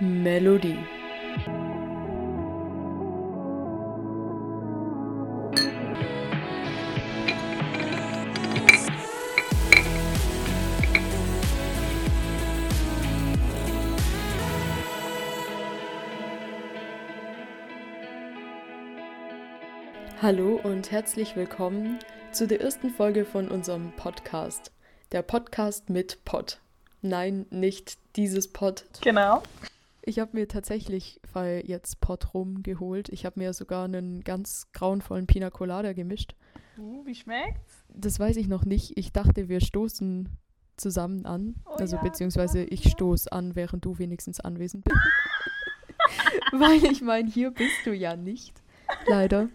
Melodie. Hallo und herzlich willkommen zu der ersten Folge von unserem Podcast. Der Podcast mit Pod. Nein, nicht dieses Pod. Genau. Ich habe mir tatsächlich weil jetzt Pod rumgeholt. Ich habe mir sogar einen ganz grauenvollen Pina Colada gemischt. Uh, wie schmeckt's? Das weiß ich noch nicht. Ich dachte, wir stoßen zusammen an. Oh also ja, beziehungsweise ich ja. stoße an, während du wenigstens anwesend bist. weil ich meine, hier bist du ja nicht. Leider.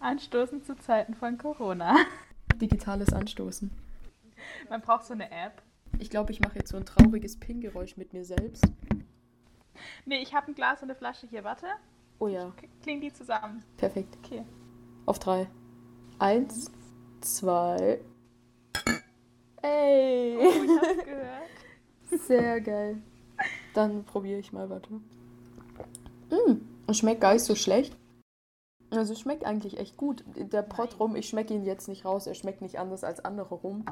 Anstoßen zu Zeiten von Corona. Digitales Anstoßen. Man braucht so eine App. Ich glaube, ich mache jetzt so ein trauriges Ping-Geräusch mit mir selbst. Nee, ich habe ein Glas und eine Flasche hier. Warte. Oh ja, Klingen die zusammen? perfekt. Okay. Auf drei. Eins, zwei. Ey! Oh, ich hab's gehört. Sehr geil. Dann probiere ich mal, warte. Mm, es schmeckt gar nicht so schlecht. Also es schmeckt eigentlich echt gut. Der Pott rum, ich schmecke ihn jetzt nicht raus. Er schmeckt nicht anders als andere rum.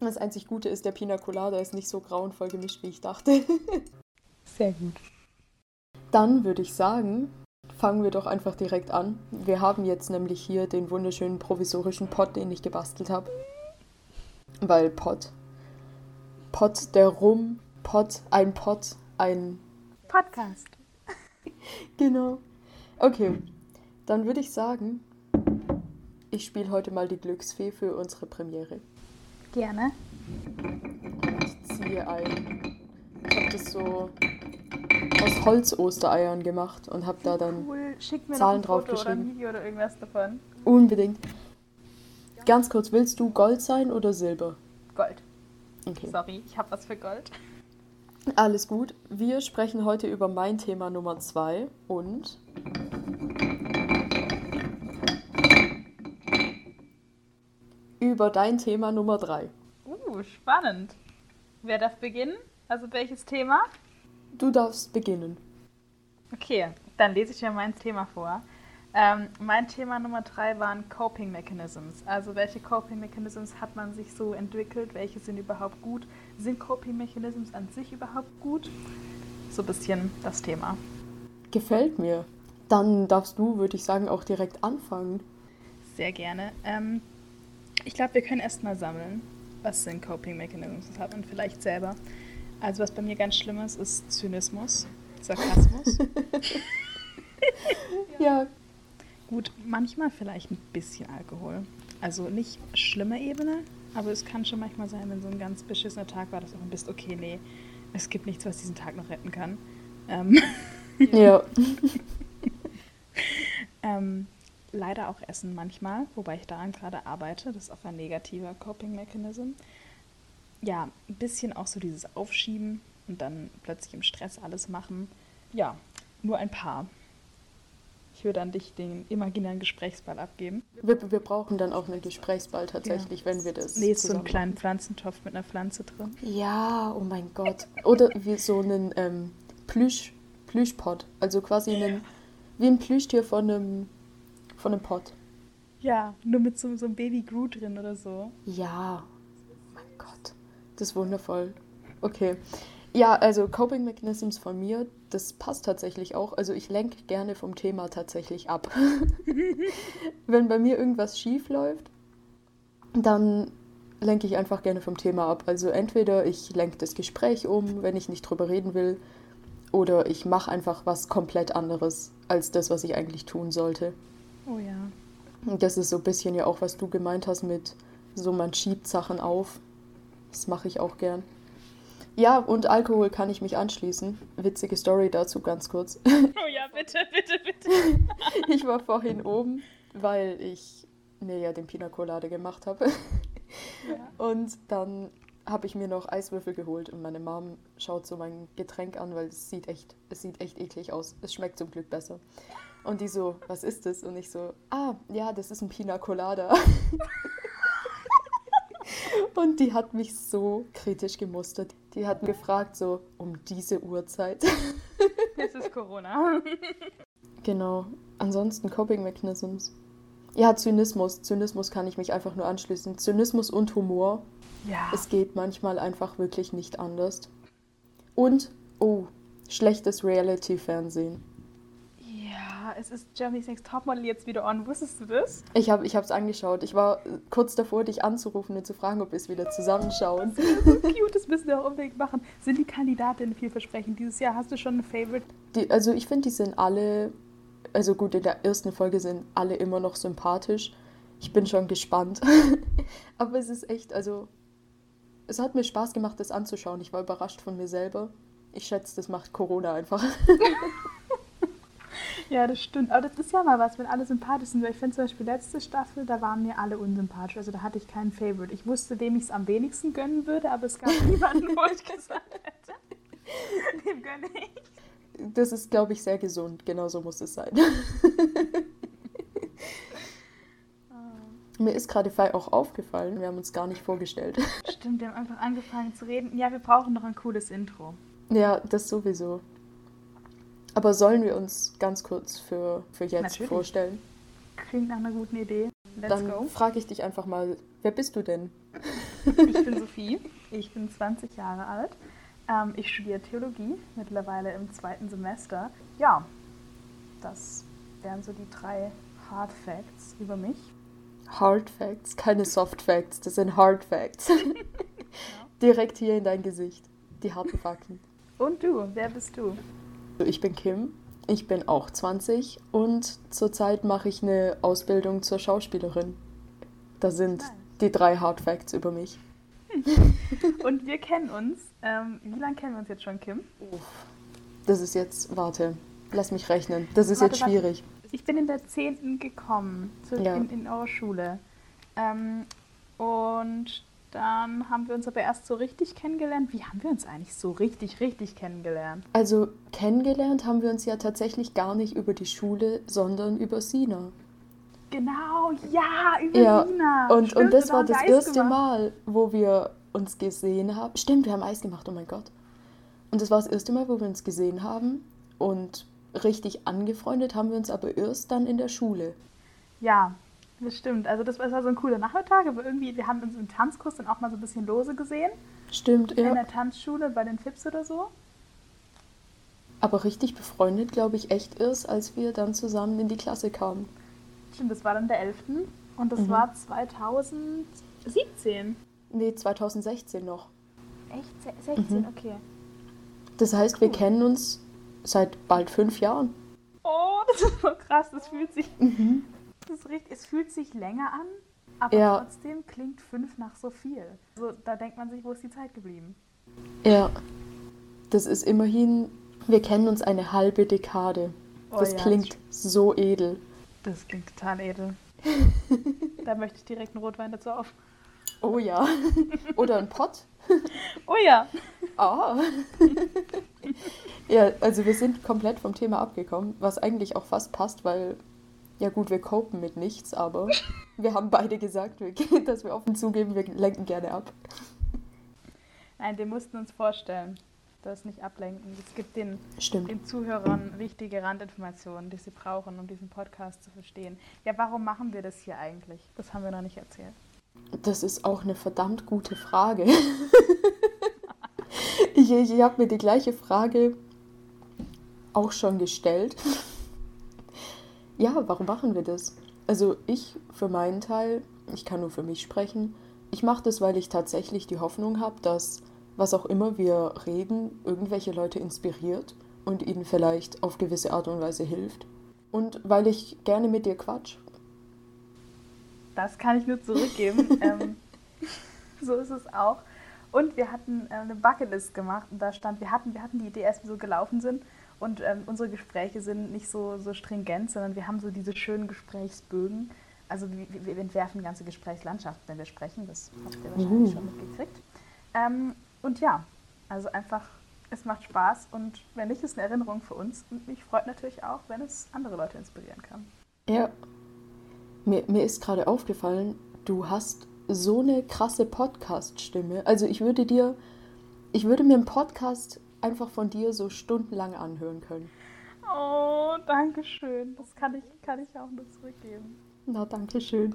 Das einzig Gute ist, der Pina Colada ist nicht so grauenvoll gemischt, wie ich dachte. Sehr gut. Dann würde ich sagen, fangen wir doch einfach direkt an. Wir haben jetzt nämlich hier den wunderschönen provisorischen Pott, den ich gebastelt habe. Weil Pott. Pott, der Rum, Pott, ein Pott, ein. Podcast. Genau. Okay, dann würde ich sagen, ich spiele heute mal die Glücksfee für unsere Premiere. Gerne. Ich ziehe ein. Ich habe das so aus Holz-Ostereiern gemacht und habe da dann Cool. Zahlen draufgeschrieben. ein Video oder irgendwas davon. Unbedingt. Ganz kurz, willst du Gold sein oder Silber? Gold. Okay. Sorry, ich habe was für Gold. Alles gut. Wir sprechen heute über mein Thema Nummer zwei und über dein Thema Nummer drei. Uh, spannend. Wer darf beginnen? Also welches Thema? Du darfst beginnen. Okay, dann lese ich ja mein Thema vor. Ähm, mein Thema Nummer drei waren Coping Mechanisms. Also welche Coping Mechanisms hat man sich so entwickelt? Welche sind überhaupt gut? Sind Coping Mechanisms an sich überhaupt gut? So ein bisschen das Thema. Gefällt mir. Dann darfst du, würde ich sagen, auch direkt anfangen. Sehr gerne. Ähm, ich glaube, wir können erstmal sammeln. Was sind Coping Mechanisms? Das hat man vielleicht selber. Also was bei mir ganz schlimm ist, ist Zynismus, Sarkasmus. Ja, Gut, manchmal vielleicht ein bisschen Alkohol. Also nicht schlimme Ebene, aber es kann schon manchmal sein, wenn so ein ganz beschissener Tag war, dass du bist, okay, nee, es gibt nichts, was diesen Tag noch retten kann. Ähm, ja. ähm, leider auch Essen manchmal, wobei ich daran gerade arbeite. Das ist auch ein negativer Coping Mechanism. Ja, ein bisschen auch so dieses Aufschieben und dann plötzlich im Stress alles machen. Ja, nur ein paar. Ich würde an dich den imaginären Gesprächsball abgeben. Wir, wir brauchen dann auch einen Gesprächsball tatsächlich, wenn wir das. Nee, so einen kleinen Pflanzentopf mit einer Pflanze drin. Ja, oh mein Gott. Oder wie so einen ähm, Plüsch, Plüschpott. Also quasi einen, wie ein Plüschtier von einem, von einem Pott. Ja, nur mit so, so einem Baby Groot drin oder so. Ja. Das ist wundervoll. Okay. Ja, also Coping Mechanisms von mir, das passt tatsächlich auch. Also ich lenke gerne vom Thema tatsächlich ab. Wenn bei mir irgendwas schief läuft, dann lenke ich einfach gerne vom Thema ab. Also entweder ich lenke das Gespräch um, wenn ich nicht drüber reden will, oder ich mache einfach was komplett anderes als das, was ich eigentlich tun sollte. Oh ja. Und das ist so ein bisschen ja auch, was du gemeint hast mit so, man schiebt Sachen auf. Das mache ich auch gern. Ja, und Alkohol kann ich mich anschließen. Witzige Story dazu ganz kurz. Oh ja, bitte, bitte, bitte. Ich war vorhin oben, weil ich mir ja den Pina Colade gemacht habe. Ja. Und dann habe ich mir noch Eiswürfel geholt und meine Mom schaut so mein Getränk an, weil es sieht echt, es sieht echt eklig aus. Es schmeckt zum Glück besser. Und die so, was ist das? Und ich so, ah, ja, das ist ein Pina Colada. Und die hat mich so kritisch gemustert. Die hat gefragt, so um diese Uhrzeit. Es ist Corona. Genau. Ansonsten Coping Mechanisms. Ja, Zynismus. Zynismus kann ich mich einfach nur anschließen. Zynismus und Humor. Ja. Es geht manchmal einfach wirklich nicht anders. Und, oh, schlechtes Reality-Fernsehen. Es ist Germany's Next Topmodel jetzt wieder on. Wusstest du das? Ich habe es angeschaut. Ich war äh, kurz davor, dich anzurufen und zu fragen, ob wir es wieder zusammenschauen. So cute, das müssen wir auch unbedingt machen. Sind die Kandidatinnen vielversprechend dieses Jahr? Hast du schon ein Favorite? Die, also ich finde, die sind alle, also gut, in der ersten Folge sind alle immer noch sympathisch. Ich bin schon gespannt. Aber es ist echt, also es hat mir Spaß gemacht, das anzuschauen. Ich war überrascht von mir selber. Ich schätze, das macht Corona einfach. Ja, das stimmt. Aber das ist ja mal was, wenn alle sympathisch sind. Weil ich finde zum Beispiel letzte Staffel, da waren mir alle unsympathisch. Also da hatte ich keinen Favorite. Ich wusste, dem ich es am wenigsten gönnen würde, aber es gab niemanden, wo ich gesagt hätte, dem gönne ich. Das ist, glaube ich, sehr gesund. Genauso muss es sein. Mir ist gerade Fall auch aufgefallen, wir haben uns gar nicht vorgestellt. Stimmt, wir haben einfach angefangen zu reden. Ja, wir brauchen noch ein cooles Intro. Ja, das sowieso. Aber sollen wir uns ganz kurz für, für jetzt Natürlich. vorstellen? Klingt nach einer guten Idee. Let's Dann frage ich dich einfach mal, wer bist du denn? Ich bin Sophie, ich bin 20 Jahre alt. Ähm, ich studiere Theologie, mittlerweile im zweiten Semester. Ja, das wären so die drei Hard Facts über mich. Hard Facts, keine Soft Facts, das sind Hard Facts. Direkt hier in dein Gesicht. Die harten Fakten. Und du, wer bist du? Ich bin Kim, ich bin auch 20 und zurzeit mache ich eine Ausbildung zur Schauspielerin. Da sind die drei Hard Facts über mich. Und wir kennen uns. Ähm, wie lange kennen wir uns jetzt schon, Kim? Das ist jetzt, warte, lass mich rechnen. Das ist Warte, jetzt warte. schwierig. Ich bin in der 10. gekommen, zu, Ja. in, in eure Schule. Ähm, und dann haben wir uns aber erst so richtig kennengelernt. Wie haben wir uns eigentlich so richtig, richtig kennengelernt? Also kennengelernt haben wir uns ja tatsächlich gar nicht über die Schule, sondern über Sina. Genau, ja, über Ja, Lina. Und, Stimmt, und das da war das Eis erste gemacht. Mal, wo wir uns gesehen haben. Stimmt, wir haben Eis gemacht, oh mein Gott. Und das war das erste Mal, wo wir uns gesehen haben. Und richtig angefreundet haben wir uns aber erst dann in der Schule. Ja, das stimmt. Also das war so ein cooler Nachmittag, aber irgendwie, wir haben uns im Tanzkurs dann auch mal so ein bisschen lose gesehen. Stimmt, In ja. der Tanzschule bei den Fips oder so. Aber richtig befreundet, glaube ich, echt erst, als wir dann zusammen in die Klasse kamen. Stimmt, das war dann der 11. Und das Mhm. war 2017. Nee, 2016 noch. Echt? Se- 16, Mhm. okay. Das heißt, wir Cool. kennen uns seit bald fünf Jahren. Oh, das ist so krass. Das fühlt sich, Mhm. Das ist richtig, es fühlt sich länger an, aber Ja. trotzdem klingt fünf nach so viel. Also, da denkt man sich, wo ist die Zeit geblieben? Ja. Das ist immerhin, wir kennen uns eine halbe Dekade. Oh Das ja, klingt so edel. Das klingt total edel. da möchte ich direkt einen Rotwein dazu auf. Oh ja. Oder ein Pott. Oh ja. Ah. ja, also wir sind komplett vom Thema abgekommen, was eigentlich auch fast passt, weil, ja gut, wir copen mit nichts, aber wir haben beide gesagt, dass wir offen zugeben, wir lenken gerne ab. Nein, wir mussten uns vorstellen. Das nicht ablenken. Es gibt den, Stimmt. den Zuhörern wichtige Randinformationen, die sie brauchen, um diesen Podcast zu verstehen. Ja, warum machen wir das hier eigentlich? Das haben wir noch nicht erzählt. Das ist auch eine verdammt gute Frage. ich ich habe mir die gleiche Frage auch schon gestellt. Ja, warum machen wir das? Also ich für meinen Teil, ich kann nur für mich sprechen, ich mache das, weil ich tatsächlich die Hoffnung habe, dass was auch immer wir reden, irgendwelche Leute inspiriert und ihnen vielleicht auf gewisse Art und Weise hilft. Und weil ich gerne mit dir quatsch. Das kann ich nur zurückgeben. ähm, so ist es auch. Und wir hatten äh, eine Bucketlist gemacht und da stand, wir hatten, wir hatten die Idee, als wir so gelaufen sind. Und ähm, unsere Gespräche sind nicht so, so stringent, sondern wir haben so diese schönen Gesprächsbögen. Also wir, wir entwerfen ganze Gesprächslandschaften, wenn wir sprechen. Das habt ihr wahrscheinlich Uh. schon mitgekriegt. Ähm, und ja, also einfach, es macht Spaß und wenn nicht, ist eine Erinnerung für uns. Und mich freut natürlich auch, wenn es andere Leute inspirieren kann. Ja. Mir, mir ist gerade aufgefallen, du hast so eine krasse Podcast-Stimme. Also ich würde dir, ich würde mir einen Podcast einfach von dir so stundenlang anhören können. Oh, danke schön. Das kann ich, kann ich auch nur zurückgeben. Na, danke schön.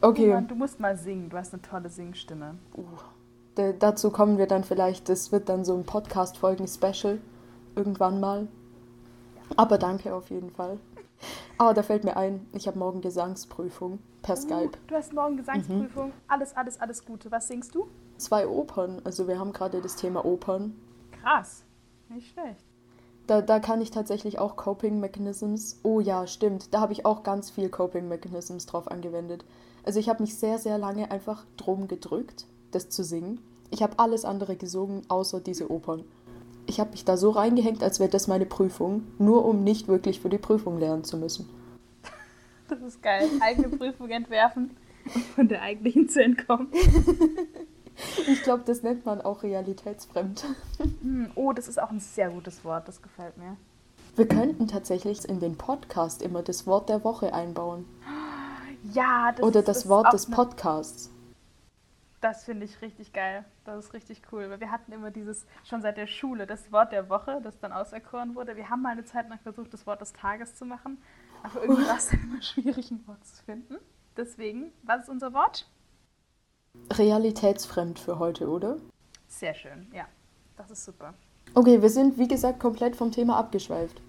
Okay. Oh Mann, du musst mal singen. Du hast eine tolle Singstimme. Uh, dazu kommen wir dann vielleicht. Das wird dann so ein Podcast-Folgen-Special irgendwann mal. Aber danke auf jeden Fall. Ah, da fällt mir ein, ich habe morgen Gesangsprüfung per uh, Skype. Du hast morgen Gesangsprüfung. Mhm. Alles, alles, alles Gute. Was singst du? Zwei Opern. Also wir haben gerade das Thema Opern. Krass. Nicht schlecht. Da, da kann ich tatsächlich auch Coping Mechanisms. Oh ja, stimmt. Da habe ich auch ganz viel Coping Mechanisms drauf angewendet. Also ich habe mich sehr, sehr lange einfach drum gedrückt, das zu singen. Ich habe alles andere gesungen, außer diese Opern. Ich habe mich da so reingehängt, als wäre das meine Prüfung, nur um nicht wirklich für die Prüfung lernen zu müssen. Das ist geil. Eigene Prüfung entwerfen und von der eigentlichen zu entkommen. Ich glaube, das nennt man auch realitätsfremd. Hm, oh, das ist auch ein sehr gutes Wort, das gefällt mir. Wir könnten tatsächlich in den Podcast immer das Wort der Woche einbauen. Ja, das Oder das, das Wort des Podcasts. Das finde ich richtig geil. Das ist richtig cool. Weil wir hatten immer dieses, schon seit der Schule, das Wort der Woche, das dann auserkoren wurde. Wir haben mal eine Zeit lang versucht, das Wort des Tages zu machen. Aber irgendwie war es dann immer schwierig, ein Wort zu finden. Deswegen, was ist unser Wort? Realitätsfremd für heute, oder? Sehr schön, ja. Das ist super. Okay, wir sind, wie gesagt, komplett vom Thema abgeschweift.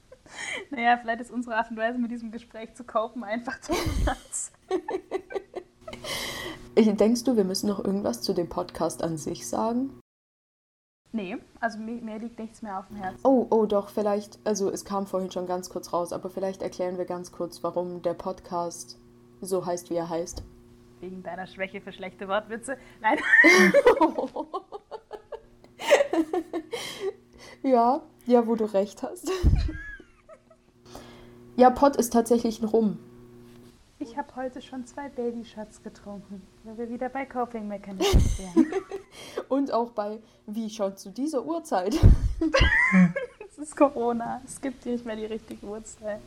naja, vielleicht ist unsere Art und Weise, mit diesem Gespräch zu kaufen, einfach zu Platz. Denkst du, wir müssen noch irgendwas zu dem Podcast an sich sagen? Nee, also mir, mir, liegt nichts mehr auf dem Herzen. Oh, oh, doch, vielleicht, also es kam vorhin schon ganz kurz raus, aber vielleicht erklären wir ganz kurz, warum der Podcast so heißt, wie er heißt. Wegen deiner Schwäche für schlechte Wortwitze. Nein. ja, ja, wo du recht hast. ja, Pott ist tatsächlich ein Rum. Ich habe heute schon zwei Babyshots getrunken, weil wir wieder bei Coping Mechanisms wären. Und auch bei, wie schon zu dieser Uhrzeit. es ist Corona, es gibt hier nicht mehr die richtige Uhrzeit.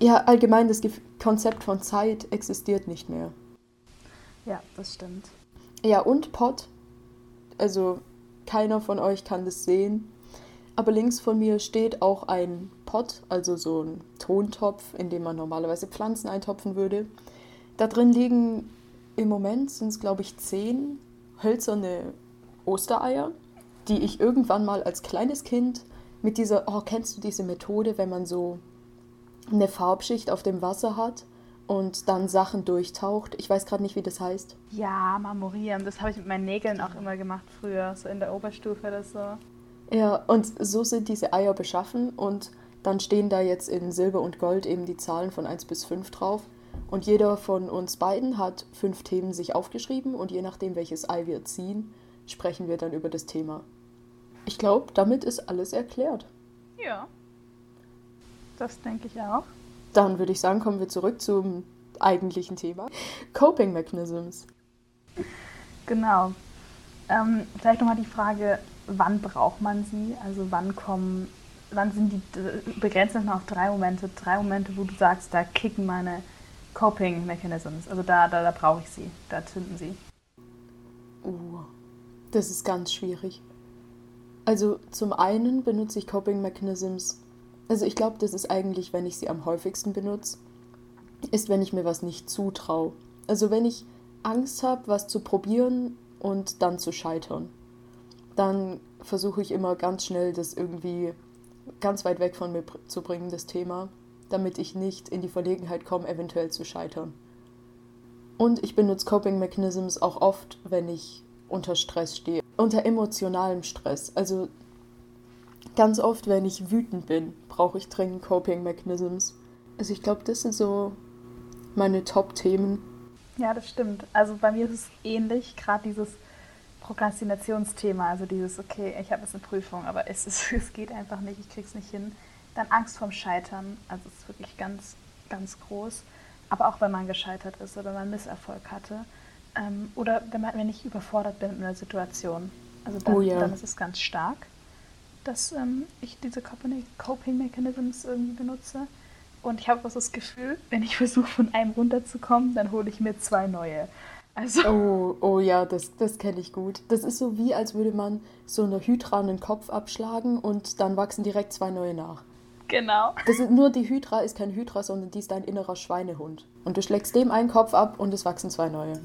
Ja, allgemein das Konzept von Zeit existiert nicht mehr. Ja, das stimmt. Ja, und Pot. Also keiner von euch kann das sehen. Aber links von mir steht auch ein Pot, also so ein Tontopf, in dem man normalerweise Pflanzen eintopfen würde. Da drin liegen im Moment sind es, glaube ich, zehn hölzerne Ostereier, die ich irgendwann mal als kleines Kind mit dieser, oh, kennst du diese Methode, wenn man so eine Farbschicht auf dem Wasser hat und dann Sachen durchtaucht. Ich weiß gerade nicht, wie das heißt. Ja, marmorieren. Das habe ich mit meinen Nägeln auch immer gemacht früher, so in der Oberstufe oder so. Ja, und so sind diese Eier beschaffen und dann stehen da jetzt in Silber und Gold eben die Zahlen von 1 bis 5 drauf. Und jeder von uns beiden hat fünf Themen sich aufgeschrieben und je nachdem, welches Ei wir ziehen, sprechen wir dann über das Thema. Ich glaube, damit ist alles erklärt. Ja. Das denke ich auch. Dann würde ich sagen, kommen wir zurück zum eigentlichen Thema. Coping Mechanisms. Genau. Ähm, vielleicht nochmal die Frage, wann braucht man sie? Also wann kommen, wann sind die, begrenzt das mal auf drei Momente, drei Momente, wo du sagst, da kicken meine Coping Mechanisms. Also da, da, da brauche ich sie, da zünden sie. Uh, das ist ganz schwierig. Also zum einen benutze ich Coping Mechanisms also ich glaube, das ist eigentlich, wenn ich sie am häufigsten benutze, ist, wenn ich mir was nicht zutraue. Also wenn ich Angst habe, was zu probieren und dann zu scheitern, dann versuche ich immer ganz schnell das irgendwie ganz weit weg von mir zu bringen, das Thema, damit ich nicht in die Verlegenheit komme, eventuell zu scheitern. Und ich benutze Coping Mechanisms auch oft, wenn ich unter Stress stehe. Unter emotionalem Stress. Also ganz oft, wenn ich wütend bin, brauche ich dringend Coping Mechanisms. Also ich glaube, das sind so meine Top-Themen. Ja, das stimmt. Also bei mir ist es ähnlich, gerade dieses Prokrastinationsthema, also dieses, okay, ich habe jetzt eine Prüfung, aber es, ist, es geht einfach nicht, ich krieg's nicht hin. Dann Angst vorm Scheitern, also es ist wirklich ganz, ganz groß. Aber auch wenn man gescheitert ist oder man Misserfolg hatte. Ähm, oder wenn, man, wenn ich überfordert bin mit einer Situation. Also dann, oh ja. dann ist es ganz stark dass ähm, ich diese Coping Mechanisms irgendwie benutze. Und ich habe auch das Gefühl, wenn ich versuche, von einem runterzukommen, dann hole ich mir zwei neue. Also. Oh, oh ja, das, das kenne ich gut. Das ist so wie, als würde man so einer Hydra einen Kopf abschlagen und dann wachsen direkt zwei neue nach. Genau. Das ist, nur die Hydra ist kein Hydra, sondern die ist dein innerer Schweinehund. Und du schlägst dem einen Kopf ab und es wachsen zwei neue.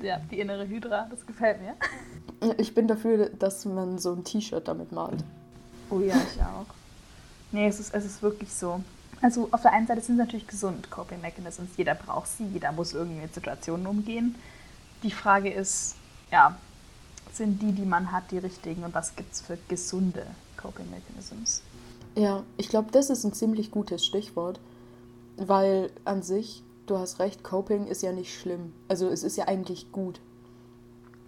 Ja, die innere Hydra, das gefällt mir. Ich bin dafür, dass man so ein T-Shirt damit malt. Oh ja, ich auch. Nee, es ist, es ist wirklich so. Also auf der einen Seite sind sie natürlich gesund, Coping Mechanisms. Jeder braucht sie, jeder muss irgendwie mit Situationen umgehen. Die Frage ist, ja, sind die, die man hat, die richtigen und was gibt es für gesunde Coping Mechanisms? Ja, ich glaube, das ist ein ziemlich gutes Stichwort, weil an sich, du hast recht, Coping ist ja nicht schlimm. Also es ist ja eigentlich gut.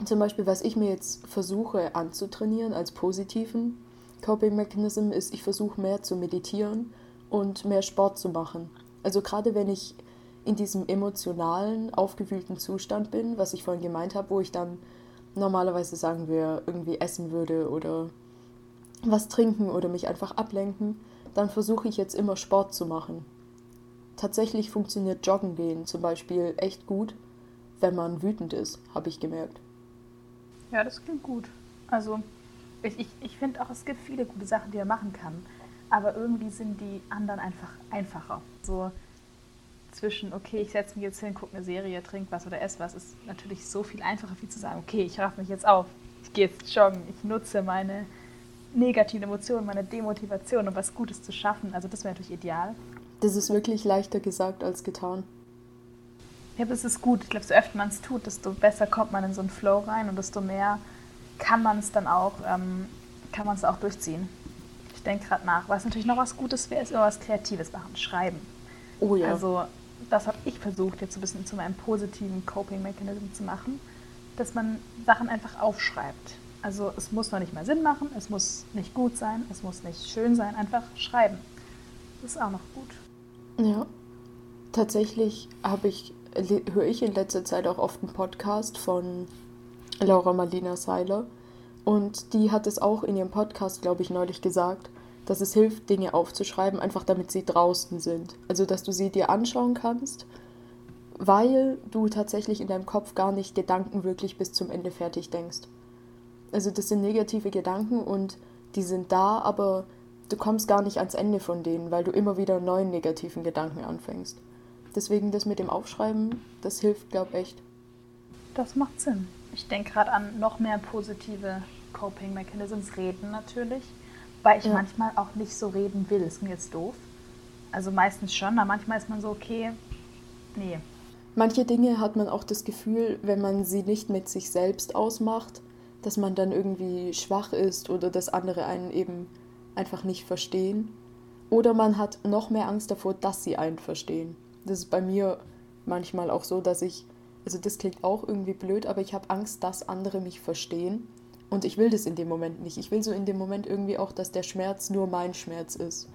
Zum Beispiel, was ich mir jetzt versuche anzutrainieren als positiven Coping Mechanism ist, ich versuche mehr zu meditieren und mehr Sport zu machen. Also gerade wenn ich in diesem emotionalen, aufgewühlten Zustand bin, was ich vorhin gemeint habe, wo ich dann normalerweise sagen wir irgendwie essen würde oder was trinken oder mich einfach ablenken, dann versuche ich jetzt immer Sport zu machen. Tatsächlich funktioniert Joggen gehen zum Beispiel echt gut, wenn man wütend ist, habe ich gemerkt. Ja, das klingt gut. Also ich, ich, ich finde auch, es gibt viele gute Sachen, die er machen kann. Aber irgendwie sind die anderen einfach einfacher. So zwischen, okay, ich setze mich jetzt hin, gucke eine Serie, trinke was oder esse was, ist natürlich so viel einfacher, wie zu sagen, okay, ich raff mich jetzt auf, ich gehe jetzt joggen, ich nutze meine negativen Emotionen, meine Demotivation, um was Gutes zu schaffen. Also das wäre natürlich ideal. Das ist wirklich leichter gesagt als getan. Ja, aber es ist gut. Ich glaube, so öfter man es tut, desto besser kommt man in so einen Flow rein und desto mehr kann man es dann auch, ähm, kann man es auch durchziehen. Ich denke gerade nach. Was natürlich noch was Gutes wäre, ist immer was Kreatives machen, schreiben. Oh ja. Also das habe ich versucht, jetzt so ein bisschen zu meinem positiven Coping-Mechanismus zu machen, dass man Sachen einfach aufschreibt. Also es muss noch nicht mal Sinn machen, es muss nicht gut sein, es muss nicht schön sein, einfach schreiben. Das ist auch noch gut. Ja. Tatsächlich habe ich, höre ich in letzter Zeit auch oft einen Podcast von Laura Marlina Seiler. Und die hat es auch in ihrem Podcast, glaube ich, neulich gesagt, dass es hilft, Dinge aufzuschreiben, einfach damit sie draußen sind. Also, dass du sie dir anschauen kannst, weil du tatsächlich in deinem Kopf gar nicht Gedanken wirklich bis zum Ende fertig denkst. Also, das sind negative Gedanken und die sind da, aber du kommst gar nicht ans Ende von denen, weil du immer wieder neuen negativen Gedanken anfängst. Deswegen das mit dem Aufschreiben, das hilft, glaube ich, echt. Das macht Sinn. Ich denke gerade an noch mehr positive Coping Mechanisms, reden natürlich, weil ich ja. manchmal auch nicht so reden will. Ist mir jetzt doof. Also meistens schon, aber manchmal ist man so, okay, nee. Manche Dinge hat man auch das Gefühl, wenn man sie nicht mit sich selbst ausmacht, dass man dann irgendwie schwach ist oder dass andere einen eben einfach nicht verstehen. Oder man hat noch mehr Angst davor, dass sie einen verstehen. Das ist bei mir manchmal auch so, dass ich also das klingt auch irgendwie blöd, aber ich habe Angst, dass andere mich verstehen. Und ich will das in dem Moment nicht. Ich will so in dem Moment irgendwie auch, dass der Schmerz nur mein Schmerz ist.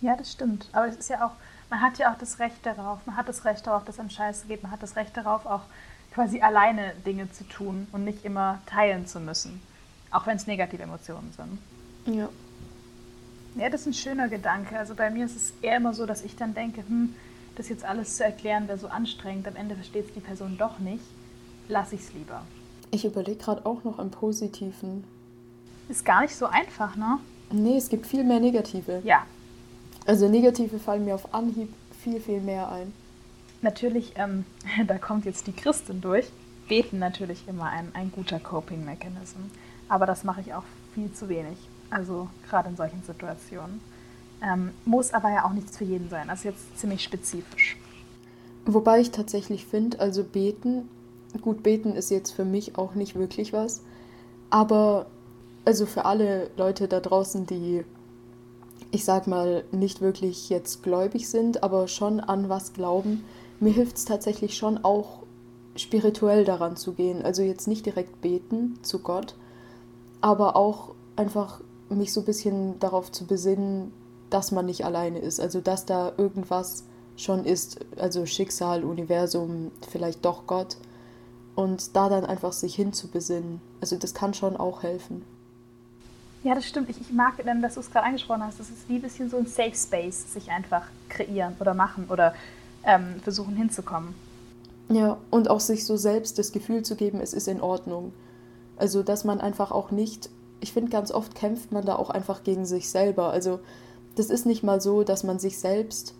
Ja, das stimmt. Aber es ist ja auch, man hat ja auch das Recht darauf, man hat das Recht darauf, dass es einem Scheiße geht, man hat das Recht darauf, auch quasi alleine Dinge zu tun und nicht immer teilen zu müssen. Auch wenn es negative Emotionen sind. Ja. Ja, das ist ein schöner Gedanke. Also bei mir ist es eher immer so, dass ich dann denke, hm, das jetzt alles zu erklären wäre so anstrengend, am Ende versteht es die Person doch nicht, lasse ich es lieber. Ich überlege gerade auch noch am Positiven. Ist gar nicht so einfach, ne? Nee, es gibt viel mehr Negative. Ja. Also Negative fallen mir auf Anhieb viel, viel mehr ein. Natürlich, ähm, da kommt jetzt die Christin durch. Beten natürlich immer ein, ein guter Coping-Mechanism. Aber das mache ich auch viel zu wenig. Also gerade in solchen Situationen. Ähm, muss aber ja auch nichts für jeden sein. Das ist jetzt ziemlich spezifisch. Wobei ich tatsächlich finde, also beten, gut, beten ist jetzt für mich auch nicht wirklich was. Aber also für alle Leute da draußen, die, ich sag mal, nicht wirklich jetzt gläubig sind, aber schon an was glauben, mir hilft es tatsächlich schon auch spirituell daran zu gehen. Also jetzt nicht direkt beten zu Gott, aber auch einfach mich so ein bisschen darauf zu besinnen, dass man nicht alleine ist. Also dass da irgendwas schon ist, also Schicksal, Universum, vielleicht doch Gott. Und da dann einfach sich hinzubesinnen. Also das kann schon auch helfen. Ja, das stimmt. Ich, ich mag, dass du es gerade angesprochen hast. Das ist wie ein bisschen so ein Safe Space, sich einfach kreieren oder machen oder ähm, versuchen hinzukommen. Ja, und auch sich so selbst das Gefühl zu geben, es ist in Ordnung. Also, dass man einfach auch nicht, ich finde, ganz oft kämpft man da auch einfach gegen sich selber. Also, das ist nicht mal so, dass man sich selbst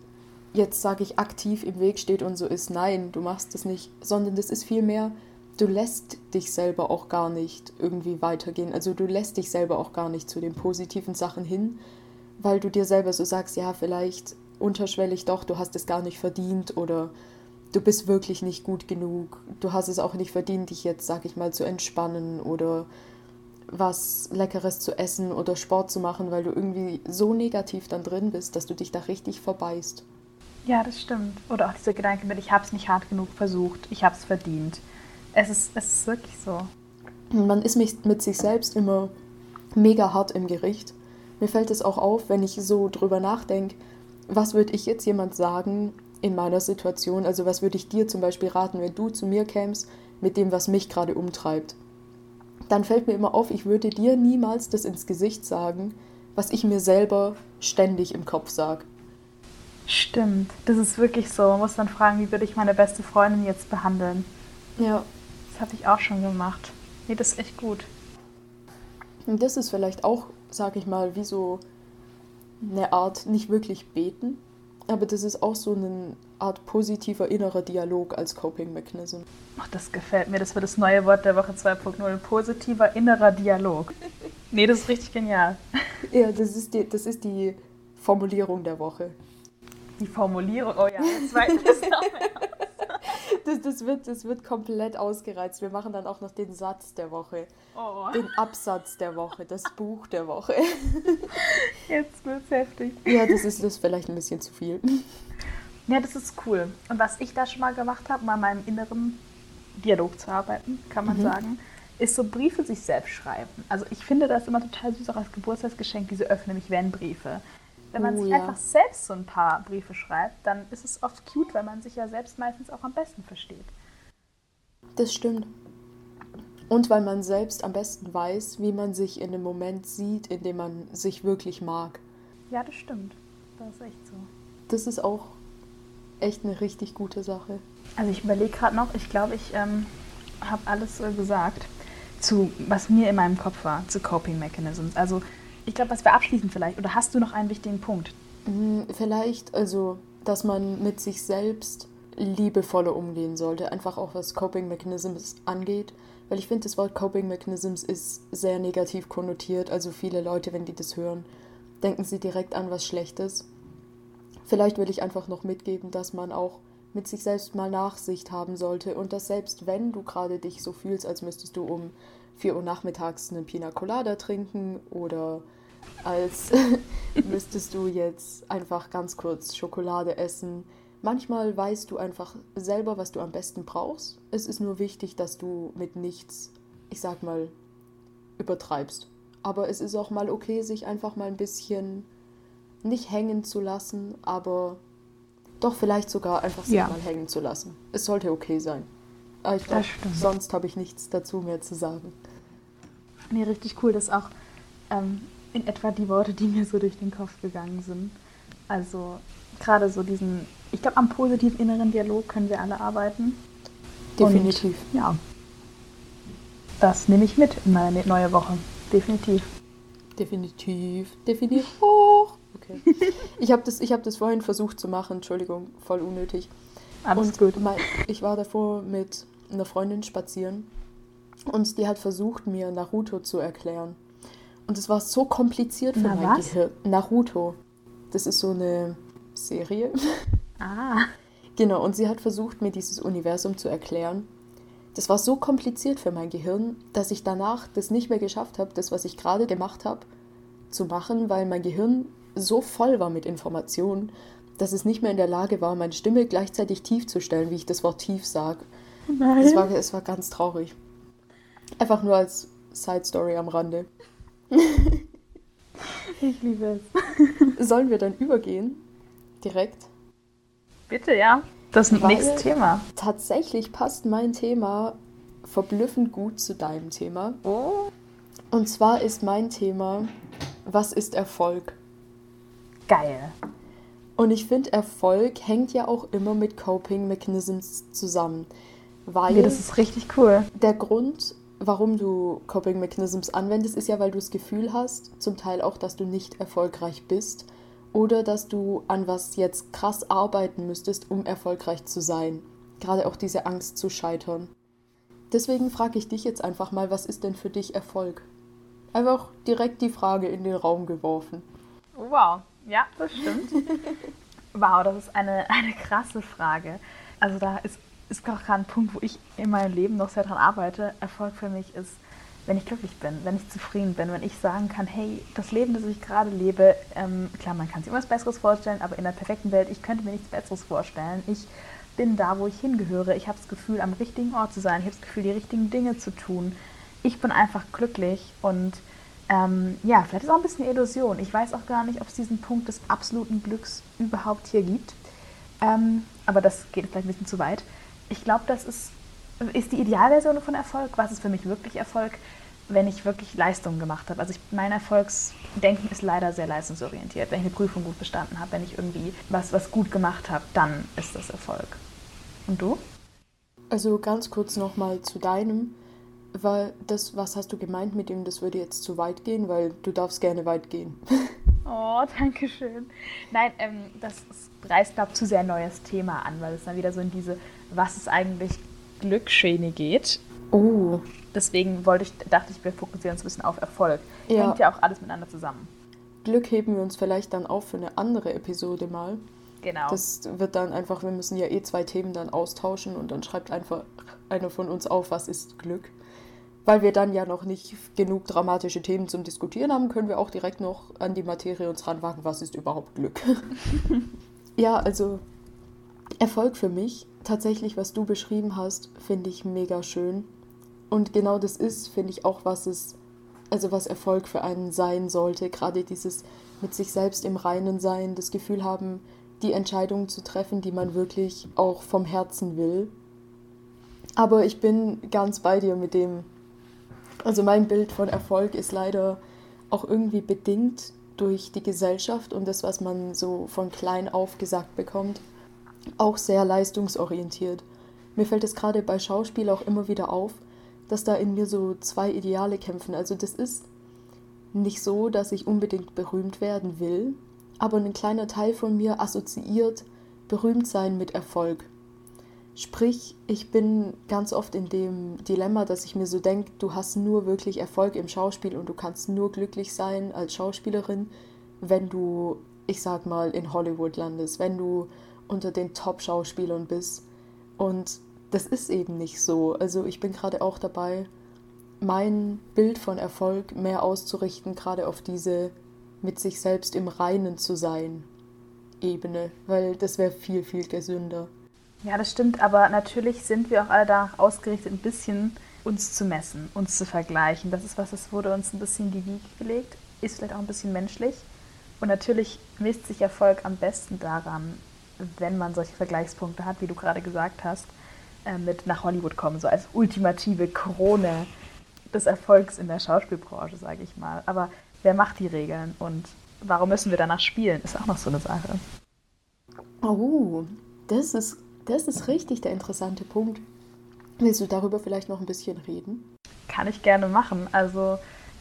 jetzt, sage ich, aktiv im Weg steht und so ist, nein, du machst das nicht, sondern das ist vielmehr, du lässt dich selber auch gar nicht irgendwie weitergehen. Also, du lässt dich selber auch gar nicht zu den positiven Sachen hin, weil du dir selber so sagst, ja, vielleicht unterschwellig doch, du hast es gar nicht verdient oder du bist wirklich nicht gut genug, du hast es auch nicht verdient, dich jetzt, sag ich mal, zu entspannen oder was Leckeres zu essen oder Sport zu machen, weil du irgendwie so negativ dann drin bist, dass du dich da richtig verbeißt. Ja, das stimmt. Oder auch dieser Gedanke mit, ich habe es nicht hart genug versucht, ich habe es verdient. Es ist, es ist wirklich so. Man ist mit sich selbst immer mega hart im Gericht. Mir fällt es auch auf, wenn ich so drüber nachdenke, was würde ich jetzt jemand sagen, in meiner Situation. Also was würde ich dir zum Beispiel raten, wenn du zu mir kämst mit dem, was mich gerade umtreibt? Dann fällt mir immer auf, ich würde dir niemals das ins Gesicht sagen, was ich mir selber ständig im Kopf sage. Stimmt, das ist wirklich so. Man muss dann fragen, wie würde ich meine beste Freundin jetzt behandeln? Ja. Das habe ich auch schon gemacht. Nee, das ist echt gut. Und das ist vielleicht auch, sag ich mal, wie so eine Art nicht wirklich beten, aber das ist auch so eine Art positiver innerer Dialog als Coping Mechanism. Ach, das gefällt mir. Das wird das neue Wort der Woche 2.0. Positiver innerer Dialog. nee, das ist richtig genial. Ja, das ist die, das ist die Formulierung der Woche. Die Formulierung? Oh ja, das zweite ist noch mehr. Das, das, wird, das wird komplett ausgereizt. Wir machen dann auch noch den Satz der Woche, oh. den Absatz der Woche, das Buch der Woche. Jetzt wird's heftig. Ja, das ist das vielleicht ein bisschen zu viel. Ja, das ist cool. Und was ich da schon mal gemacht habe, um an meinem inneren Dialog zu arbeiten, kann man mhm. sagen, ist so Briefe sich selbst schreiben. Also ich finde das immer total süß, auch als Geburtstagsgeschenk, diese Öffne mich wenn Briefe. Wenn man oh, sich ja. einfach selbst so ein paar Briefe schreibt, dann ist es oft cute, weil man sich ja selbst meistens auch am besten versteht. Das stimmt. Und weil man selbst am besten weiß, wie man sich in dem Moment sieht, in dem man sich wirklich mag. Ja, das stimmt. Das ist echt so. Das ist auch echt eine richtig gute Sache. Also ich überlege gerade noch, ich glaube, ich ähm, habe alles äh, gesagt, zu was mir in meinem Kopf war, zu Coping Mechanisms. Also ich glaube, was wir abschließen vielleicht, oder hast du noch einen wichtigen Punkt? Mm, vielleicht, also, dass man mit sich selbst liebevoller umgehen sollte, einfach auch was Coping Mechanisms angeht. Weil ich finde, das Wort Coping Mechanisms ist sehr negativ konnotiert. Also viele Leute, wenn die das hören, denken sie direkt an was Schlechtes. Vielleicht will ich einfach noch mitgeben, dass man auch mit sich selbst mal Nachsicht haben sollte und dass selbst wenn du gerade dich so fühlst, als müsstest du um 4 Uhr nachmittags eine Pina Colada trinken oder als müsstest du jetzt einfach ganz kurz Schokolade essen. Manchmal weißt du einfach selber, was du am besten brauchst. Es ist nur wichtig, dass du mit nichts, ich sag mal, übertreibst. Aber es ist auch mal okay, sich einfach mal ein bisschen nicht hängen zu lassen, aber doch vielleicht sogar einfach ja. mal hängen zu lassen. Es sollte okay sein. Aber ich glaube, sonst habe ich nichts dazu mehr zu sagen. Nee, richtig cool, dass auch ähm, in etwa die Worte, die mir so durch den Kopf gegangen sind. Also gerade so diesen, ich glaube, am positiven inneren Dialog können wir alle arbeiten. Definitiv. Und, ja. Das nehme ich mit in meine neue Woche. Definitiv. Definitiv. Definitiv. Hoch. Okay. ich habe das, hab das vorhin versucht zu machen. Entschuldigung, voll unnötig. Alles und gut. Mein, ich war davor mit einer Freundin spazieren und die hat versucht, mir Naruto zu erklären. Und es war so kompliziert für Na, mein was? Gehirn. Naruto. Das ist so eine Serie. Ah. Genau, und sie hat versucht, mir dieses Universum zu erklären. Das war so kompliziert für mein Gehirn, dass ich danach das nicht mehr geschafft habe, das, was ich gerade gemacht habe, zu machen, weil mein Gehirn so voll war mit Informationen, dass es nicht mehr in der Lage war, meine Stimme gleichzeitig tief zu stellen, wie ich das Wort tief sage. Nein. Es war, es war ganz traurig. Einfach nur als Side Story am Rande. ich liebe es. Sollen wir dann übergehen? Direkt? Bitte, ja. Das nächstes Thema. Tatsächlich passt mein Thema verblüffend gut zu deinem Thema. Oh. Und zwar ist mein Thema, was ist Erfolg? Geil. Und ich finde, Erfolg hängt ja auch immer mit Coping Mechanisms zusammen. Weil ja, das ist richtig cool. Der Grund, warum du Coping Mechanisms anwendest, ist ja, weil du das Gefühl hast, zum Teil auch, dass du nicht erfolgreich bist oder dass du an was jetzt krass arbeiten müsstest, um erfolgreich zu sein. Gerade auch diese Angst zu scheitern. Deswegen frage ich dich jetzt einfach mal, was ist denn für dich Erfolg? Einfach direkt die Frage in den Raum geworfen. Wow, ja, das stimmt. wow, das ist eine, eine krasse Frage. Also da ist, ist auch gerade ein Punkt, wo ich in meinem Leben noch sehr dran arbeite. Erfolg für mich ist, wenn ich glücklich bin, wenn ich zufrieden bin, wenn ich sagen kann, hey, das Leben, das ich gerade lebe, ähm, klar, man kann sich immer was Besseres vorstellen, aber in der perfekten Welt, ich könnte mir nichts Besseres vorstellen. Ich bin da, wo ich hingehöre. Ich habe das Gefühl, am richtigen Ort zu sein. Ich habe das Gefühl, die richtigen Dinge zu tun. Ich bin einfach glücklich und ähm, ja, vielleicht ist auch ein bisschen eine Illusion. Ich weiß auch gar nicht, ob es diesen Punkt des absoluten Glücks überhaupt hier gibt. Ähm, aber das geht vielleicht ein bisschen zu weit. Ich glaube, das ist, ist die Idealversion von Erfolg. Was ist für mich wirklich Erfolg, wenn ich wirklich Leistungen gemacht habe? Also ich, mein Erfolgsdenken ist leider sehr leistungsorientiert. Wenn ich eine Prüfung gut bestanden habe, wenn ich irgendwie was, was gut gemacht habe, dann ist das Erfolg. Und du? Also ganz kurz nochmal zu deinem. Weil das, was hast du gemeint mit dem, das würde jetzt zu weit gehen, weil du darfst gerne weit gehen. Oh, danke schön. Nein, ähm, das reißt, glaube ich, zu sehr ein neues Thema an, weil es dann wieder so in diese, was ist eigentlich Glücksschiene geht. Oh. Deswegen wollte ich, dachte ich, wir fokussieren uns ein bisschen auf Erfolg. Ja. Hängt ja auch alles miteinander zusammen. Glück heben wir uns vielleicht dann auf für eine andere Episode mal. Genau. Das wird dann einfach, wir müssen ja eh zwei Themen dann austauschen und dann schreibt einfach einer von uns auf, was ist Glück. Weil wir dann ja noch nicht genug dramatische Themen zum Diskutieren haben, können wir auch direkt noch an die Materie uns ranwagen, was ist überhaupt Glück. ja, also Erfolg für mich, tatsächlich, was du beschrieben hast, finde ich mega schön. Und genau das ist, finde ich, auch, was es, also was Erfolg für einen sein sollte. Gerade dieses mit sich selbst im Reinen sein, das Gefühl haben, die Entscheidungen zu treffen, die man wirklich auch vom Herzen will. Aber ich bin ganz bei dir mit dem, also mein Bild von Erfolg ist leider auch irgendwie bedingt durch die Gesellschaft und das, was man so von klein auf gesagt bekommt, auch sehr leistungsorientiert. Mir fällt es gerade bei Schauspiel auch immer wieder auf, dass da in mir so zwei Ideale kämpfen. Also das ist nicht so, dass ich unbedingt berühmt werden will, aber ein kleiner Teil von mir assoziiert berühmt sein mit Erfolg. Sprich, ich bin ganz oft in dem Dilemma, dass ich mir so denke, du hast nur wirklich Erfolg im Schauspiel und du kannst nur glücklich sein als Schauspielerin, wenn du, ich sag mal, in Hollywood landest, wenn du unter den Top-Schauspielern bist. Und das ist eben nicht so. Also ich bin gerade auch dabei, mein Bild von Erfolg mehr auszurichten, gerade auf diese mit sich selbst im Reinen zu sein Ebene, weil das wäre viel, viel gesünder. Ja, das stimmt, aber natürlich sind wir auch alle darauf ausgerichtet, ein bisschen uns zu messen, uns zu vergleichen. Das ist was, das wurde uns ein bisschen in die Wiege gelegt, ist vielleicht auch ein bisschen menschlich. Und natürlich misst sich Erfolg am besten daran, wenn man solche Vergleichspunkte hat, wie du gerade gesagt hast, äh, mit nach Hollywood kommen, so als ultimative Krone des Erfolgs in der Schauspielbranche, sage ich mal. Aber wer macht die Regeln und warum müssen wir danach spielen, ist auch noch so eine Sache. Oh, das ist das ist richtig der interessante Punkt. Willst du darüber vielleicht noch ein bisschen reden? Kann ich gerne machen. Also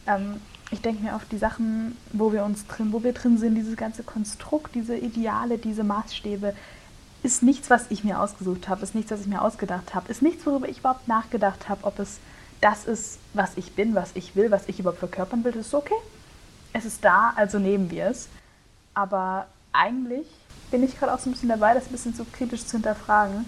ähm, ich denke mir auf die Sachen, wo wir uns drin, wo wir drin sind, dieses ganze Konstrukt, diese Ideale, diese Maßstäbe, ist nichts, was ich mir ausgesucht habe, ist nichts, was ich mir ausgedacht habe, ist nichts, worüber ich überhaupt nachgedacht habe, ob es das ist, was ich bin, was ich will, was ich überhaupt verkörpern will, das ist okay. Es ist da, also nehmen wir es. Aber eigentlich bin ich gerade auch so ein bisschen dabei, das ein bisschen so kritisch zu hinterfragen.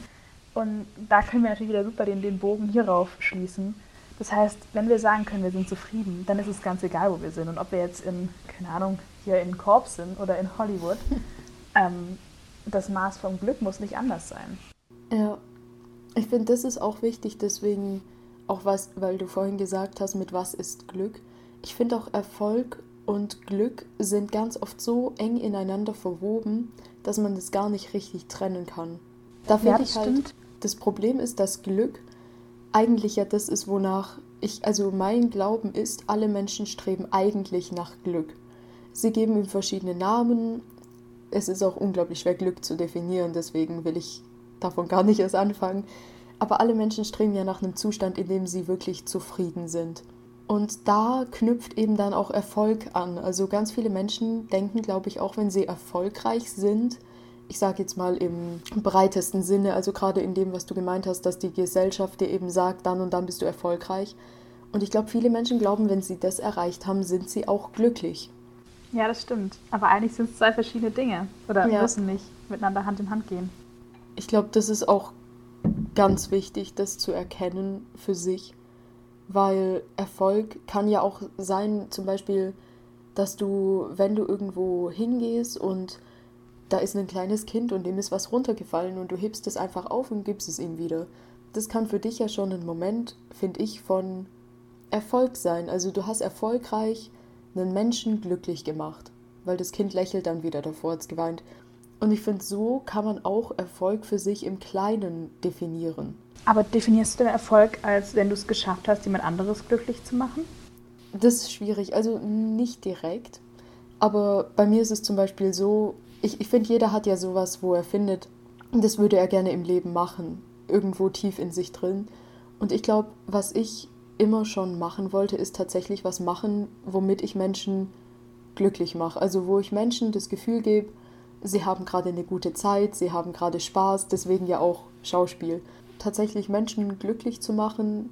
Und da können wir natürlich wieder super den, den Bogen hierauf schließen. Das heißt, wenn wir sagen können, wir sind zufrieden, dann ist es ganz egal, wo wir sind. Und ob wir jetzt in, keine Ahnung, hier in Korb sind oder in Hollywood, ähm, das Maß vom Glück muss nicht anders sein. Ja, ich finde, das ist auch wichtig, deswegen auch was, weil du vorhin gesagt hast, mit was ist Glück. Ich finde auch Erfolg und Glück sind ganz oft so eng ineinander verwoben, dass man das gar nicht richtig trennen kann. Da finde ja, ich halt, stimmt. das Problem ist, dass Glück eigentlich ja das ist, wonach ich, also mein Glauben ist, alle Menschen streben eigentlich nach Glück. Sie geben ihm verschiedene Namen. Es ist auch unglaublich schwer, Glück zu definieren, deswegen will ich davon gar nicht erst anfangen. Aber alle Menschen streben ja nach einem Zustand, in dem sie wirklich zufrieden sind. Und da knüpft eben dann auch Erfolg an. Also ganz viele Menschen denken, glaube ich, auch wenn sie erfolgreich sind, ich sage jetzt mal im breitesten Sinne, also gerade in dem, was du gemeint hast, dass die Gesellschaft dir eben sagt, dann und dann bist du erfolgreich. Und ich glaube, viele Menschen glauben, wenn sie das erreicht haben, sind sie auch glücklich. Ja, das stimmt. Aber eigentlich sind es zwei verschiedene Dinge. Oder ja. müssen nicht miteinander Hand in Hand gehen. Ich glaube, das ist auch ganz wichtig, das zu erkennen für sich. Weil Erfolg kann ja auch sein, zum Beispiel, dass du, wenn du irgendwo hingehst und da ist ein kleines Kind und dem ist was runtergefallen und du hebst es einfach auf und gibst es ihm wieder. Das kann für dich ja schon ein Moment, finde ich, von Erfolg sein. Also du hast erfolgreich einen Menschen glücklich gemacht, weil das Kind lächelt dann wieder davor, hat es geweint. Und ich finde, so kann man auch Erfolg für sich im Kleinen definieren. Aber definierst du den Erfolg als, wenn du es geschafft hast, jemand anderes glücklich zu machen? Das ist schwierig, also nicht direkt. Aber bei mir ist es zum Beispiel so, ich, ich finde, jeder hat ja sowas, wo er findet, das würde er gerne im Leben machen. Irgendwo tief in sich drin. Und ich glaube, was ich immer schon machen wollte, ist tatsächlich was machen, womit ich Menschen glücklich mache. Also wo ich Menschen das Gefühl gebe, sie haben gerade eine gute Zeit, sie haben gerade Spaß, deswegen ja auch Schauspiel. Tatsächlich Menschen glücklich zu machen,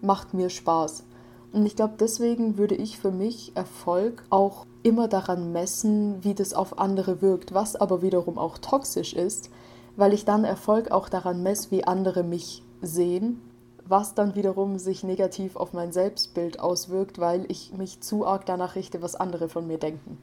macht mir Spaß. Und ich glaube, deswegen würde ich für mich Erfolg auch immer daran messen, wie das auf andere wirkt, was aber wiederum auch toxisch ist, weil ich dann Erfolg auch daran messe, wie andere mich sehen, was dann wiederum sich negativ auf mein Selbstbild auswirkt, weil ich mich zu arg danach richte, was andere von mir denken.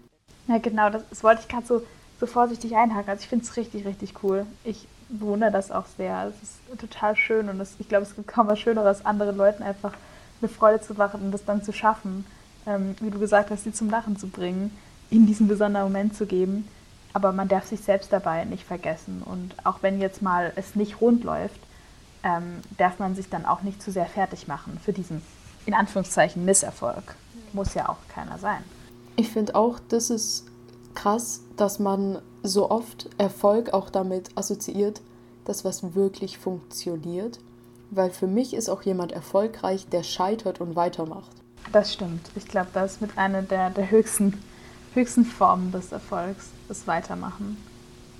Ja, genau, das, das wollte ich gerade so, so vorsichtig einhaken. Also ich finde es richtig, richtig cool. Ich bewundere das auch sehr. Es ist total schön und das, ich glaube, es gibt kaum was Schöneres, anderen Leuten einfach eine Freude zu machen und das dann zu schaffen, ähm, wie du gesagt hast, sie zum Lachen zu bringen, ihnen diesen besonderen Moment zu geben. Aber man darf sich selbst dabei nicht vergessen. Und auch wenn jetzt mal es nicht rund läuft, ähm, darf man sich dann auch nicht zu sehr fertig machen für diesen, in Anführungszeichen, Misserfolg. Muss ja auch keiner sein. Ich finde auch, das ist krass, dass man so oft Erfolg auch damit assoziiert, dass was wirklich funktioniert weil für mich ist auch jemand erfolgreich, der scheitert und weitermacht. Das stimmt. Ich glaube, das ist mit einer der, der höchsten, höchsten Formen des Erfolgs, das Weitermachen.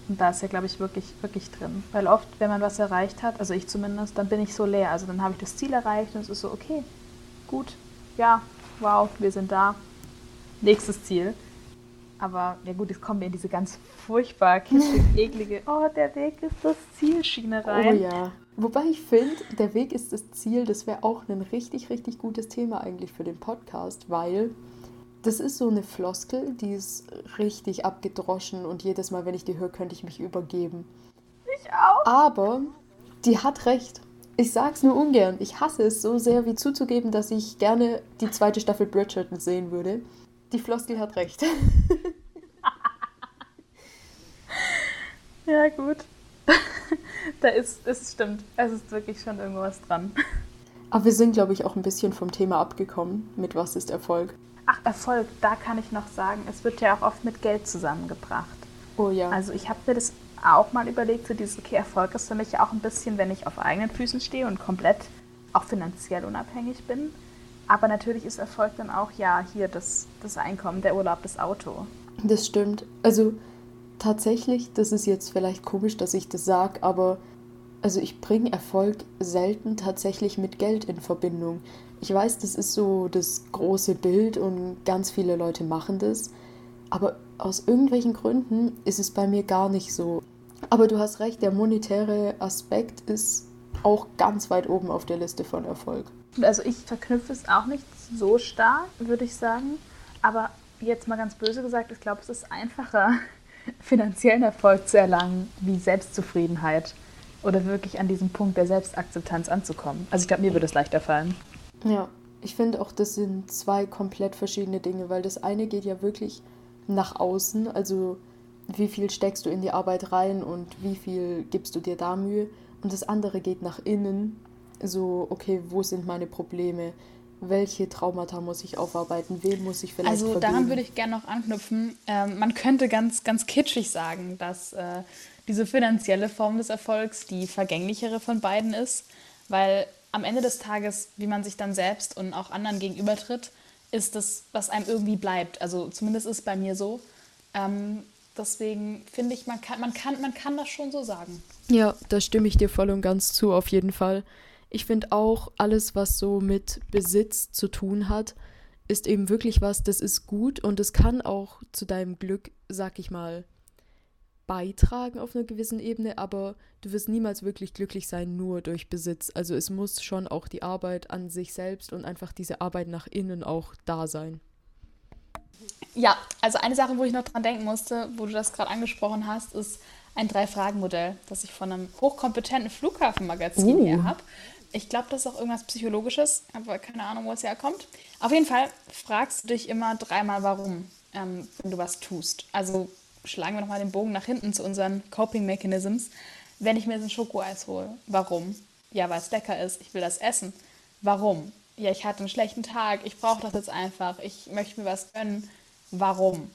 Und da ist ja, glaube ich, wirklich, wirklich drin. Weil oft, wenn man was erreicht hat, also ich zumindest, dann bin ich so leer. Also dann habe ich das Ziel erreicht und es ist so, okay, gut, ja, wow, wir sind da. Nächstes Ziel. Aber ja gut, jetzt kommen in diese ganz furchtbar kitschig, eklige, oh, der Weg ist das Zielschiene rein. Oh ja. Wobei ich finde, der Weg ist das Ziel, das wäre auch ein richtig, richtig gutes Thema eigentlich für den Podcast, weil das ist so eine Floskel, die ist richtig abgedroschen und jedes Mal, wenn ich die höre, könnte ich mich übergeben. Ich auch. Aber die hat recht. Ich sag's nur ungern. Ich hasse es so sehr, wie zuzugeben, dass ich gerne die zweite Staffel Bridgerton sehen würde. Die Floskel hat recht. ja, gut. da ist, es stimmt. Es ist wirklich schon irgendwas dran. Aber wir sind, glaube ich, auch ein bisschen vom Thema abgekommen. Mit was ist Erfolg? Ach, Erfolg, da kann ich noch sagen, es wird ja auch oft mit Geld zusammengebracht. Oh ja. Also ich habe mir das auch mal überlegt, so dieses, okay, Erfolg ist für mich ja auch ein bisschen, wenn ich auf eigenen Füßen stehe und komplett auch finanziell unabhängig bin. Aber natürlich ist Erfolg dann auch, ja, hier das, das Einkommen, der Urlaub, das Auto. Das stimmt. Also tatsächlich, das ist jetzt vielleicht komisch, dass ich das sage, aber also ich bringe Erfolg selten tatsächlich mit Geld in Verbindung. Ich weiß, das ist so das große Bild und ganz viele Leute machen das, aber aus irgendwelchen Gründen ist es bei mir gar nicht so. Aber du hast recht, der monetäre Aspekt ist auch ganz weit oben auf der Liste von Erfolg. Also ich verknüpfe es auch nicht so stark, würde ich sagen. Aber jetzt mal ganz böse gesagt, ich glaube, es ist einfacher, finanziellen Erfolg zu erlangen, wie Selbstzufriedenheit oder wirklich an diesem Punkt der Selbstakzeptanz anzukommen. Also ich glaube, mir würde es leichter fallen. Ja, ich finde auch, das sind zwei komplett verschiedene Dinge, weil das eine geht ja wirklich nach außen, also wie viel steckst du in die Arbeit rein und wie viel gibst du dir da Mühe und das andere geht nach innen so, okay, wo sind meine Probleme? Welche Traumata muss ich aufarbeiten? Wen muss ich vielleicht Also vergeben? daran würde ich gerne noch anknüpfen. Ähm, man könnte ganz, ganz kitschig sagen, dass äh, diese finanzielle Form des Erfolgs die vergänglichere von beiden ist, weil am Ende des Tages, wie man sich dann selbst und auch anderen gegenübertritt, ist das, was einem irgendwie bleibt. Also zumindest ist es bei mir so. Ähm, deswegen finde ich, man kann, man, kann, man kann das schon so sagen. Ja, da stimme ich dir voll und ganz zu, auf jeden Fall. Ich finde auch, alles, was so mit Besitz zu tun hat, ist eben wirklich was, das ist gut und es kann auch zu deinem Glück, sag ich mal, beitragen auf einer gewissen Ebene, aber du wirst niemals wirklich glücklich sein nur durch Besitz. Also es muss schon auch die Arbeit an sich selbst und einfach diese Arbeit nach innen auch da sein. Ja, also eine Sache, wo ich noch dran denken musste, wo du das gerade angesprochen hast, ist ein Drei-Fragen-Modell, das ich von einem hochkompetenten Flughafenmagazin Uh. her habe. Ich glaube, das ist auch irgendwas Psychologisches, aber keine Ahnung, wo es herkommt. Auf jeden Fall fragst du dich immer dreimal, warum, ähm, wenn du was tust. Also schlagen wir nochmal den Bogen nach hinten zu unseren Coping Mechanisms. Wenn ich mir jetzt ein Schokoeis hole, warum? Ja, weil es lecker ist, ich will das essen. Warum? Ja, ich hatte einen schlechten Tag, ich brauche das jetzt einfach, ich möchte mir was gönnen. Warum?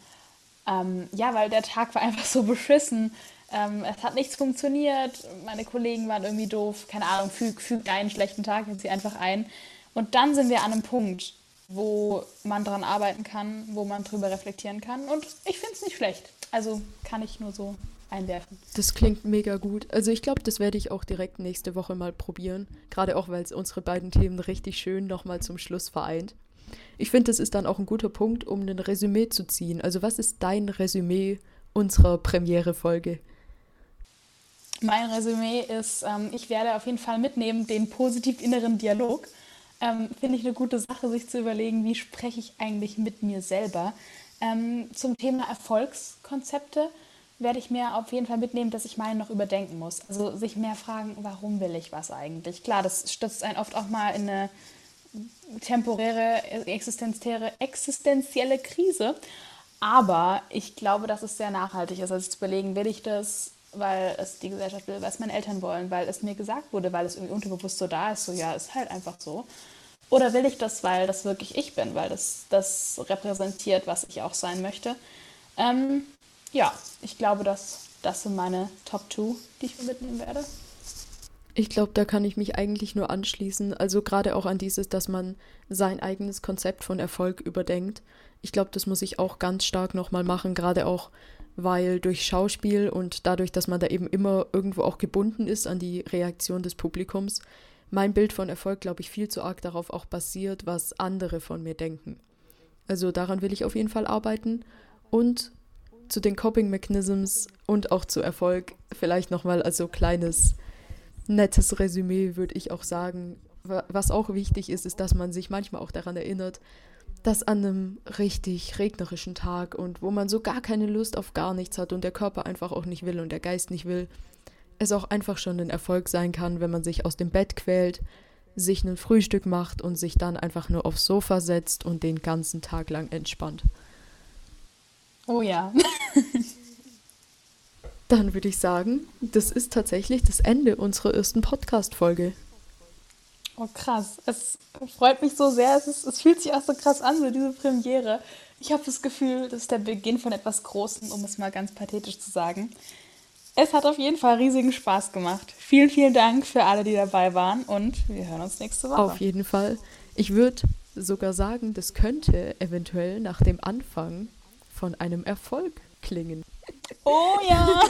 Ähm, ja, weil der Tag war einfach so beschissen. Ähm, es hat nichts funktioniert. Meine Kollegen waren irgendwie doof. Keine Ahnung, füg, füg deinen schlechten Tag jetzt hier einfach ein. Und dann sind wir an einem Punkt, wo man dran arbeiten kann, wo man drüber reflektieren kann. Und ich finde es nicht schlecht. Also kann ich nur so einwerfen. Das klingt mega gut. Also ich glaube, das werde ich auch direkt nächste Woche mal probieren. Gerade auch, weil es unsere beiden Themen richtig schön nochmal zum Schluss vereint. Ich finde, das ist dann auch ein guter Punkt, um ein Resümee zu ziehen. Also was ist dein Resümee unserer Premiere-Folge? Mein Resümee ist, ähm, ich werde auf jeden Fall mitnehmen den positiv inneren Dialog. Ähm, Finde ich eine gute Sache, sich zu überlegen, wie spreche ich eigentlich mit mir selber. Ähm, zum Thema Erfolgskonzepte werde ich mir auf jeden Fall mitnehmen, dass ich meinen noch überdenken muss. Also sich mehr fragen, warum will ich was eigentlich? Klar, das stürzt einen oft auch mal in eine temporäre, existenzielle, existenzielle Krise. Aber ich glaube, dass es sehr nachhaltig ist. Also zu überlegen, will ich das, weil es die Gesellschaft will, weil es meine Eltern wollen, weil es mir gesagt wurde, weil es irgendwie unterbewusst so da ist, so ja, ist halt einfach so. Oder will ich das, weil das wirklich ich bin, weil das das repräsentiert, was ich auch sein möchte. Ähm, ja, ich glaube, dass das sind meine Top 2, die ich mir mitnehmen werde. Ich glaube, da kann ich mich eigentlich nur anschließen. Also gerade auch an dieses, dass man sein eigenes Konzept von Erfolg überdenkt. Ich glaube, das muss ich auch ganz stark nochmal machen, gerade auch, weil durch Schauspiel und dadurch, dass man da eben immer irgendwo auch gebunden ist an die Reaktion des Publikums, mein Bild von Erfolg, glaube ich, viel zu arg darauf auch basiert, was andere von mir denken. Also daran will ich auf jeden Fall arbeiten. Und zu den Coping Mechanisms und auch zu Erfolg vielleicht nochmal als so kleines nettes Resümee würde ich auch sagen. Wa- Was auch wichtig ist, ist, dass man sich manchmal auch daran erinnert, dass an einem richtig regnerischen Tag und wo man so gar keine Lust auf gar nichts hat und der Körper einfach auch nicht will und der Geist nicht will, es auch einfach schon ein Erfolg sein kann, wenn man sich aus dem Bett quält, sich ein Frühstück macht und sich dann einfach nur aufs Sofa setzt und den ganzen Tag lang entspannt. Oh ja. Dann würde ich sagen, das ist tatsächlich das Ende unserer ersten Podcast-Folge. Oh krass. Es freut mich so sehr. Es, ist, es fühlt sich auch so krass an, so diese Premiere. Ich habe das Gefühl, das ist der Beginn von etwas Großem, um es mal ganz pathetisch zu sagen. Es hat auf jeden Fall riesigen Spaß gemacht. Vielen, vielen Dank für alle, die dabei waren und wir hören uns nächste Woche. Auf jeden Fall. Ich würde sogar sagen, das könnte eventuell nach dem Anfang von einem Erfolg klingen. Oh ja!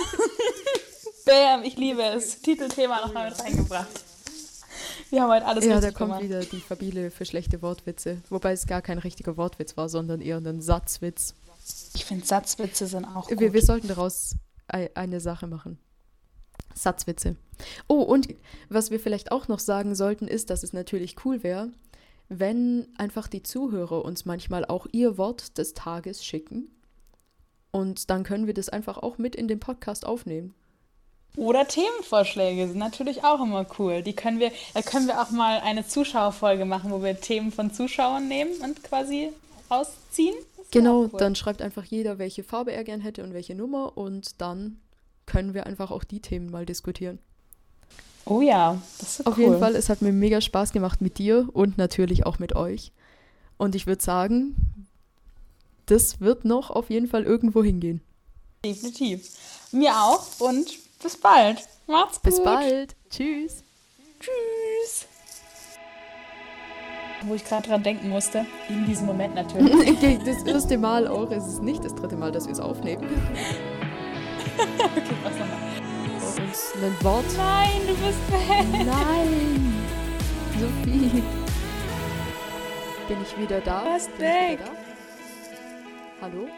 Bam, ich liebe es. Titelthema noch mal mit reingebracht. Wir haben heute alles ja, da kommt gemacht. wieder die Fabile für schlechte Wortwitze. Wobei es gar kein richtiger Wortwitz war, sondern eher ein Satzwitz. Ich finde, Satzwitze sind auch gut. Wir, wir sollten daraus ei- eine Sache machen. Satzwitze. Oh, und was wir vielleicht auch noch sagen sollten, ist, dass es natürlich cool wäre, wenn einfach die Zuhörer uns manchmal auch ihr Wort des Tages schicken. Und dann können wir das einfach auch mit in den Podcast aufnehmen. Oder Themenvorschläge sind natürlich auch immer cool. Die können wir, da können wir auch mal eine Zuschauerfolge machen, wo wir Themen von Zuschauern nehmen und quasi rausziehen. Genau, cool. dann schreibt einfach jeder, welche Farbe er gern hätte und welche Nummer und dann können wir einfach auch die Themen mal diskutieren. Oh ja, das ist Auf cool. jeden Fall, es hat mir mega Spaß gemacht mit dir und natürlich auch mit euch. Und ich würde sagen, das wird noch auf jeden Fall irgendwo hingehen. Definitiv. Mir auch und bis bald. Macht's gut. Bis bald. Tschüss. Tschüss. Wo ich gerade dran denken musste, in diesem Moment natürlich. Das erste Mal auch. Es ist nicht das dritte Mal, dass wir es aufnehmen. okay, was nochmal? Uns ein Wort. Nein, du bist weg. Nein. Sophie. Bin ich wieder da? Was Bin ich weg? wieder da? Hallo?